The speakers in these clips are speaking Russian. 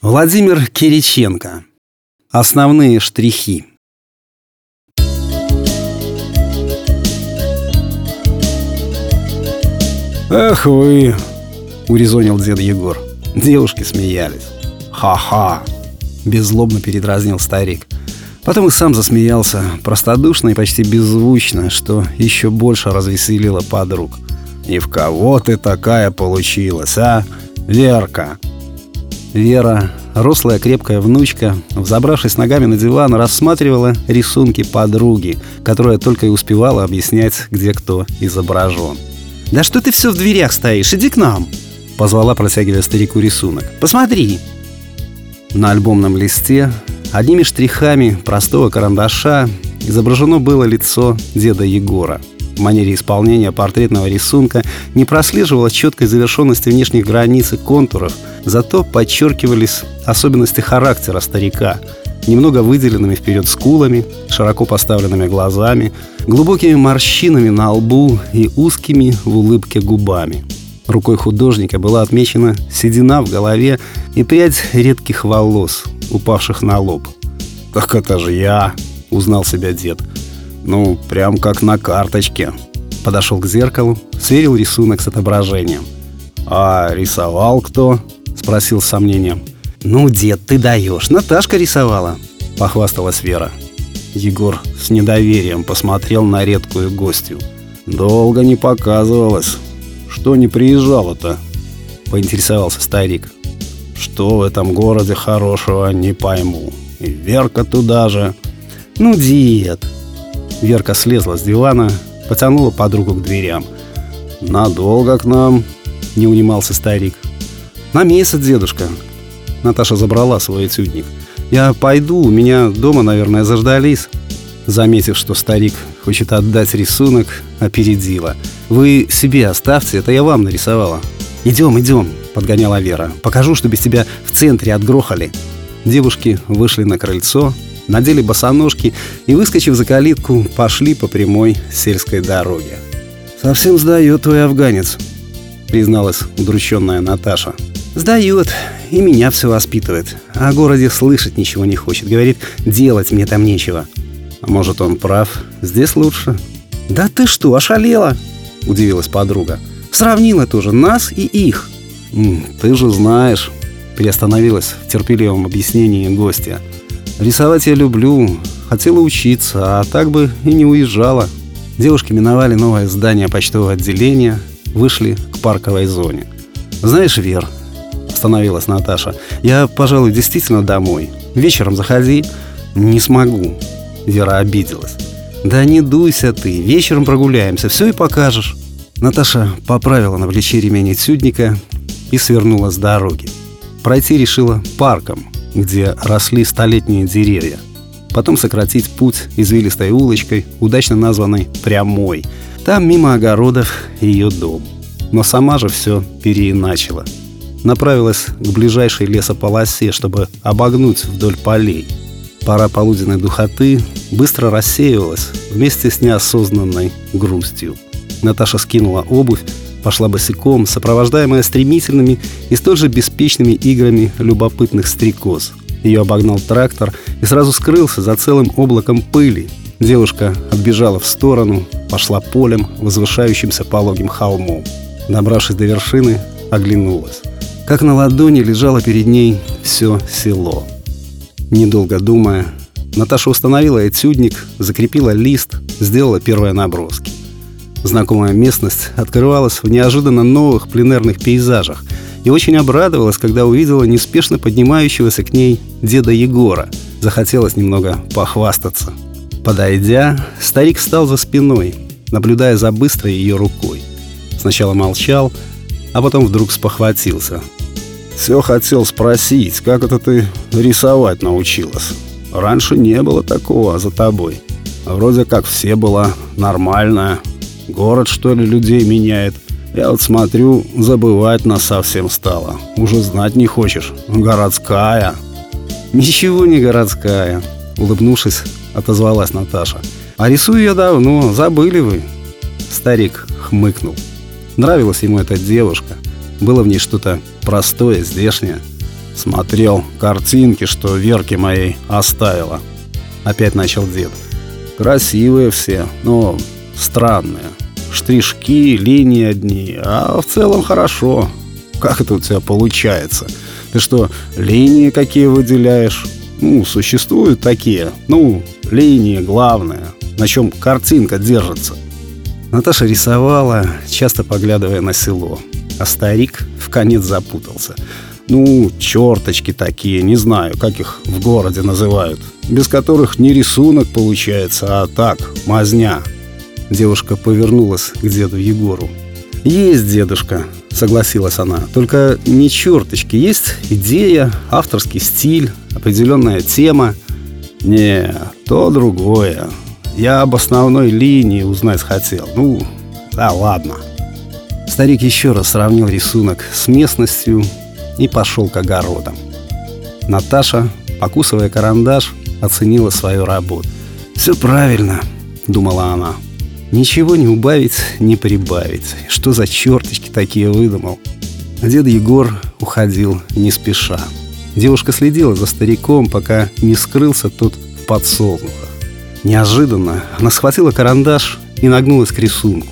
Владимир Кириченко. Основные штрихи. «Эх вы!» — урезонил дед Егор. Девушки смеялись. «Ха-ха!» — беззлобно передразнил старик. Потом и сам засмеялся, простодушно и почти беззвучно, что еще больше развеселило подруг. «И в кого ты такая получилась, а, Верка?» Вера, рослая крепкая внучка, взобравшись ногами на диван, рассматривала рисунки подруги, которая только и успевала объяснять, где кто изображен. «Да что ты все в дверях стоишь? Иди к нам!» Позвала, протягивая старику рисунок. «Посмотри!» На альбомном листе одними штрихами простого карандаша изображено было лицо деда Егора. Манере исполнения портретного рисунка не прослеживалась четкой завершенности внешних границ и контуров, зато подчеркивались особенности характера старика, немного выделенными вперед скулами, широко поставленными глазами, глубокими морщинами на лбу и узкими в улыбке губами. Рукой художника была отмечена седина в голове и прядь редких волос, упавших на лоб. «Так это же я!» — узнал себя дед. «Ну, прям как на карточке». Подошел к зеркалу, сверил рисунок с отображением. «А рисовал кто?» — спросил с сомнением. «Ну, дед, ты даешь, Наташка рисовала», — похвасталась Вера. Егор с недоверием посмотрел на редкую гостью. «Долго не показывалась. Что не приезжала-то?» — поинтересовался старик. «Что в этом городе хорошего, не пойму. И Верка туда же». «Ну, дед!» Верка слезла с дивана, потянула подругу к дверям. «Надолго к нам?» — не унимался старик. «На месяц, дедушка». Наташа забрала свой этюдник. «Я пойду, у меня дома, наверное, заждались». Заметив, что старик хочет отдать рисунок, опередила. «Вы себе оставьте, это я вам нарисовала». «Идем, идем», — подгоняла Вера. «Покажу, что без тебя в центре отгрохали». Девушки вышли на крыльцо, надели босоножки и, выскочив за калитку, пошли по прямой сельской дороге. «Совсем сдает твой афганец», — призналась удрученная Наташа. «Сдает, и меня все воспитывает. О городе слышать ничего не хочет. Говорит, делать мне там нечего». «А может, он прав? Здесь лучше?» «Да ты что, ошалела?» — удивилась подруга. «Сравнила тоже нас и их». «Ты же знаешь», — приостановилась в терпеливом объяснении гостя. Рисовать я люблю, хотела учиться, а так бы и не уезжала. Девушки миновали новое здание почтового отделения, вышли к парковой зоне. «Знаешь, Вер», — остановилась Наташа, — «я, пожалуй, действительно домой. Вечером заходи». «Не смогу», — Вера обиделась. «Да не дуйся ты, вечером прогуляемся, все и покажешь». Наташа поправила на плече ремень этюдника и свернула с дороги. Пройти решила парком, где росли столетние деревья. Потом сократить путь извилистой улочкой, удачно названной «Прямой». Там мимо огородов ее дом. Но сама же все переиначила. Направилась к ближайшей лесополосе, чтобы обогнуть вдоль полей. Пора полуденной духоты быстро рассеивалась вместе с неосознанной грустью. Наташа скинула обувь, пошла босиком, сопровождаемая стремительными и столь же беспечными играми любопытных стрекоз. Ее обогнал трактор и сразу скрылся за целым облаком пыли. Девушка отбежала в сторону, пошла полем, возвышающимся пологим холмом. Добравшись до вершины, оглянулась. Как на ладони лежало перед ней все село. Недолго думая, Наташа установила этюдник, закрепила лист, сделала первые наброски. Знакомая местность открывалась в неожиданно новых пленерных пейзажах и очень обрадовалась, когда увидела неспешно поднимающегося к ней деда Егора. Захотелось немного похвастаться. Подойдя, старик встал за спиной, наблюдая за быстрой ее рукой. Сначала молчал, а потом вдруг спохватился. «Все хотел спросить, как это ты рисовать научилась? Раньше не было такого за тобой. Вроде как все была нормальная, Город, что ли, людей меняет? Я вот смотрю, забывать нас совсем стало. Уже знать не хочешь. Городская. Ничего не городская. Улыбнувшись, отозвалась Наташа. А рисую я давно, забыли вы. Старик хмыкнул. Нравилась ему эта девушка. Было в ней что-то простое, здешнее. Смотрел картинки, что Верке моей оставила. Опять начал дед. Красивые все, но странные. Штришки, линии одни, а в целом хорошо. Как это у тебя получается? Ты что, линии какие выделяешь? Ну, существуют такие. Ну, линии главное, на чем картинка держится. Наташа рисовала, часто поглядывая на село. А старик в конец запутался. Ну, черточки такие, не знаю, как их в городе называют. Без которых не рисунок получается, а так, мазня. Девушка повернулась к деду Егору. «Есть, дедушка», — согласилась она. «Только не черточки. Есть идея, авторский стиль, определенная тема». «Не, то другое. Я об основной линии узнать хотел. Ну, да ладно». Старик еще раз сравнил рисунок с местностью и пошел к огородам. Наташа, покусывая карандаш, оценила свою работу. «Все правильно», — думала она. «Ничего не убавить, не прибавить. Что за черточки такие выдумал?» Дед Егор уходил не спеша. Девушка следила за стариком, пока не скрылся тот в подсолнухах. Неожиданно она схватила карандаш и нагнулась к рисунку.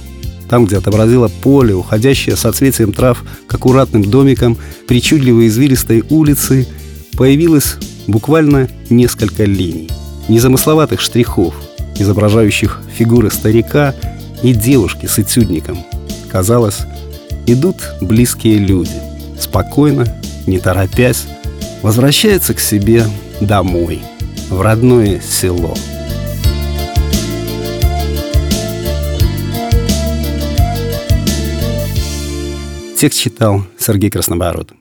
Там, где отобразило поле, уходящее соцветием трав к аккуратным домикам причудливой извилистой улицы, появилось буквально несколько линий, незамысловатых штрихов, изображающих фигуры старика и девушки с этюдником. Казалось, идут близкие люди, спокойно, не торопясь, возвращаются к себе домой, в родное село. Текст читал Сергей Краснобород.